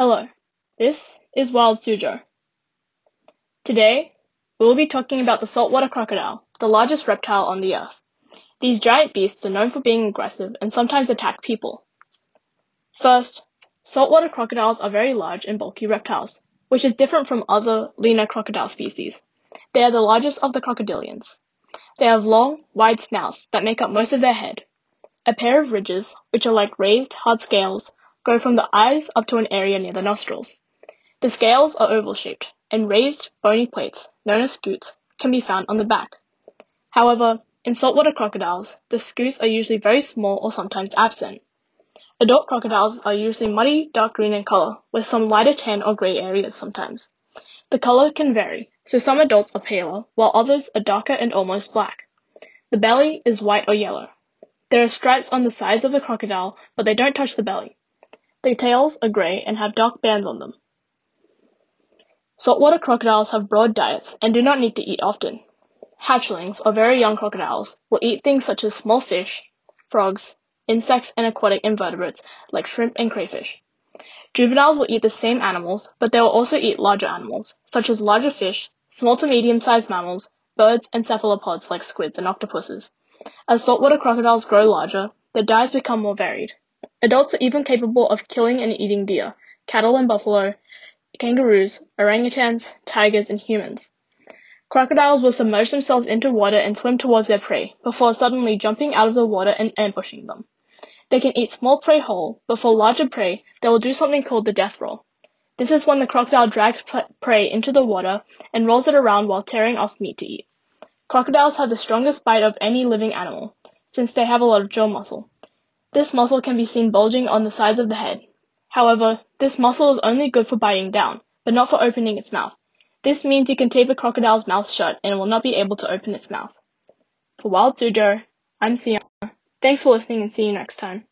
Hello, this is Wild Suzhou. Today, we will be talking about the saltwater crocodile, the largest reptile on the earth. These giant beasts are known for being aggressive and sometimes attack people. First, saltwater crocodiles are very large and bulky reptiles, which is different from other leaner crocodile species. They are the largest of the crocodilians. They have long, wide snouts that make up most of their head. A pair of ridges, which are like raised, hard scales, go from the eyes up to an area near the nostrils. The scales are oval shaped, and raised, bony plates, known as scutes, can be found on the back. However, in saltwater crocodiles, the scutes are usually very small or sometimes absent. Adult crocodiles are usually muddy dark green in color, with some lighter tan or gray areas sometimes. The color can vary, so some adults are paler, while others are darker and almost black. The belly is white or yellow. There are stripes on the sides of the crocodile, but they don't touch the belly. Their tails are gray and have dark bands on them. Saltwater crocodiles have broad diets and do not need to eat often. Hatchlings, or very young crocodiles, will eat things such as small fish, frogs, insects, and aquatic invertebrates like shrimp and crayfish. Juveniles will eat the same animals, but they will also eat larger animals, such as larger fish, small to medium-sized mammals, birds, and cephalopods like squids and octopuses. As saltwater crocodiles grow larger, their diets become more varied. Adults are even capable of killing and eating deer, cattle and buffalo, kangaroos, orangutans, tigers, and humans. Crocodiles will submerge themselves into water and swim towards their prey, before suddenly jumping out of the water and ambushing them. They can eat small prey whole, but for larger prey, they will do something called the death roll. This is when the crocodile drags prey into the water and rolls it around while tearing off meat to eat. Crocodiles have the strongest bite of any living animal, since they have a lot of jaw muscle. This muscle can be seen bulging on the sides of the head. However, this muscle is only good for biting down, but not for opening its mouth. This means you can tape a crocodile's mouth shut and it will not be able to open its mouth. For Wild Suzhou, I'm Sienna. Thanks for listening and see you next time.